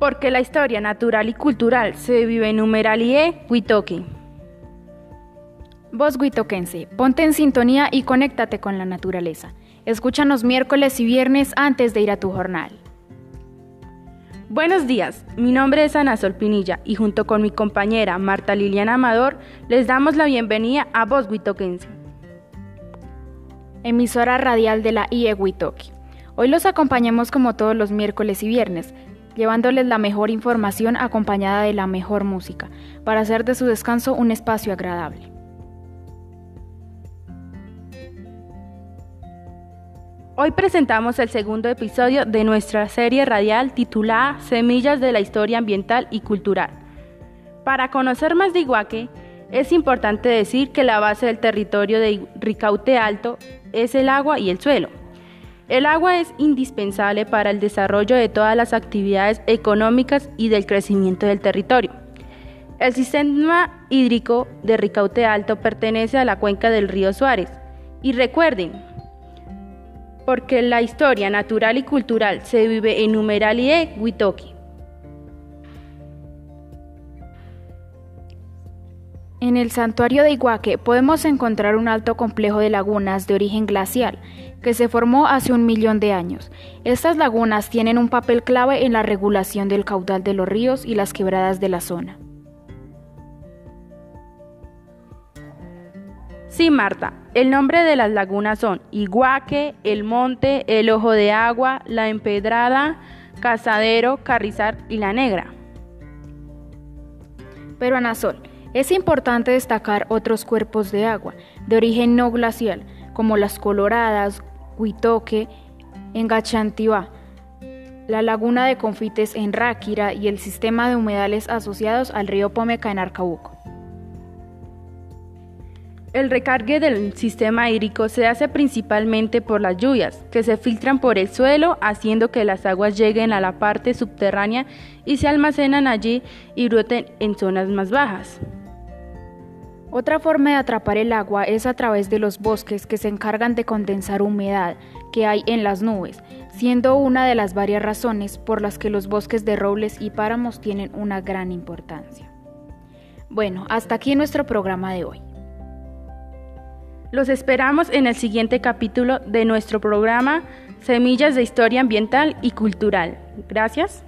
Porque la historia natural y cultural se vive en Numeralie, Huitoqui. Vos huitoquense, ponte en sintonía y conéctate con la naturaleza. Escúchanos miércoles y viernes antes de ir a tu jornal. Buenos días, mi nombre es Ana Sol Pinilla y junto con mi compañera Marta Liliana Amador les damos la bienvenida a Voz Huitoquense. Emisora radial de la IE Huitoqui. Hoy los acompañamos como todos los miércoles y viernes, llevándoles la mejor información acompañada de la mejor música, para hacer de su descanso un espacio agradable. Hoy presentamos el segundo episodio de nuestra serie radial titulada Semillas de la Historia Ambiental y Cultural. Para conocer más de Iguaque, es importante decir que la base del territorio de Ricaute Alto es el agua y el suelo. El agua es indispensable para el desarrollo de todas las actividades económicas y del crecimiento del territorio. El sistema hídrico de Ricaute Alto pertenece a la cuenca del río Suárez. Y recuerden, porque la historia natural y cultural se vive en Numeralie, Huitoqui. En el santuario de Iguaque podemos encontrar un alto complejo de lagunas de origen glacial que se formó hace un millón de años. Estas lagunas tienen un papel clave en la regulación del caudal de los ríos y las quebradas de la zona. Sí, Marta, el nombre de las lagunas son Iguaque, El Monte, El Ojo de Agua, La Empedrada, Cazadero, Carrizar y La Negra. Pero Anasol, es importante destacar otros cuerpos de agua de origen no glacial, como las Coloradas, Huitoque, Engachantiba, la laguna de Confites en Ráquira y el sistema de humedales asociados al río Pomeca en Arcabuco. El recargue del sistema hídrico se hace principalmente por las lluvias, que se filtran por el suelo, haciendo que las aguas lleguen a la parte subterránea y se almacenan allí y broten en zonas más bajas. Otra forma de atrapar el agua es a través de los bosques que se encargan de condensar humedad que hay en las nubes, siendo una de las varias razones por las que los bosques de robles y páramos tienen una gran importancia. Bueno, hasta aquí nuestro programa de hoy. Los esperamos en el siguiente capítulo de nuestro programa Semillas de Historia Ambiental y Cultural. Gracias.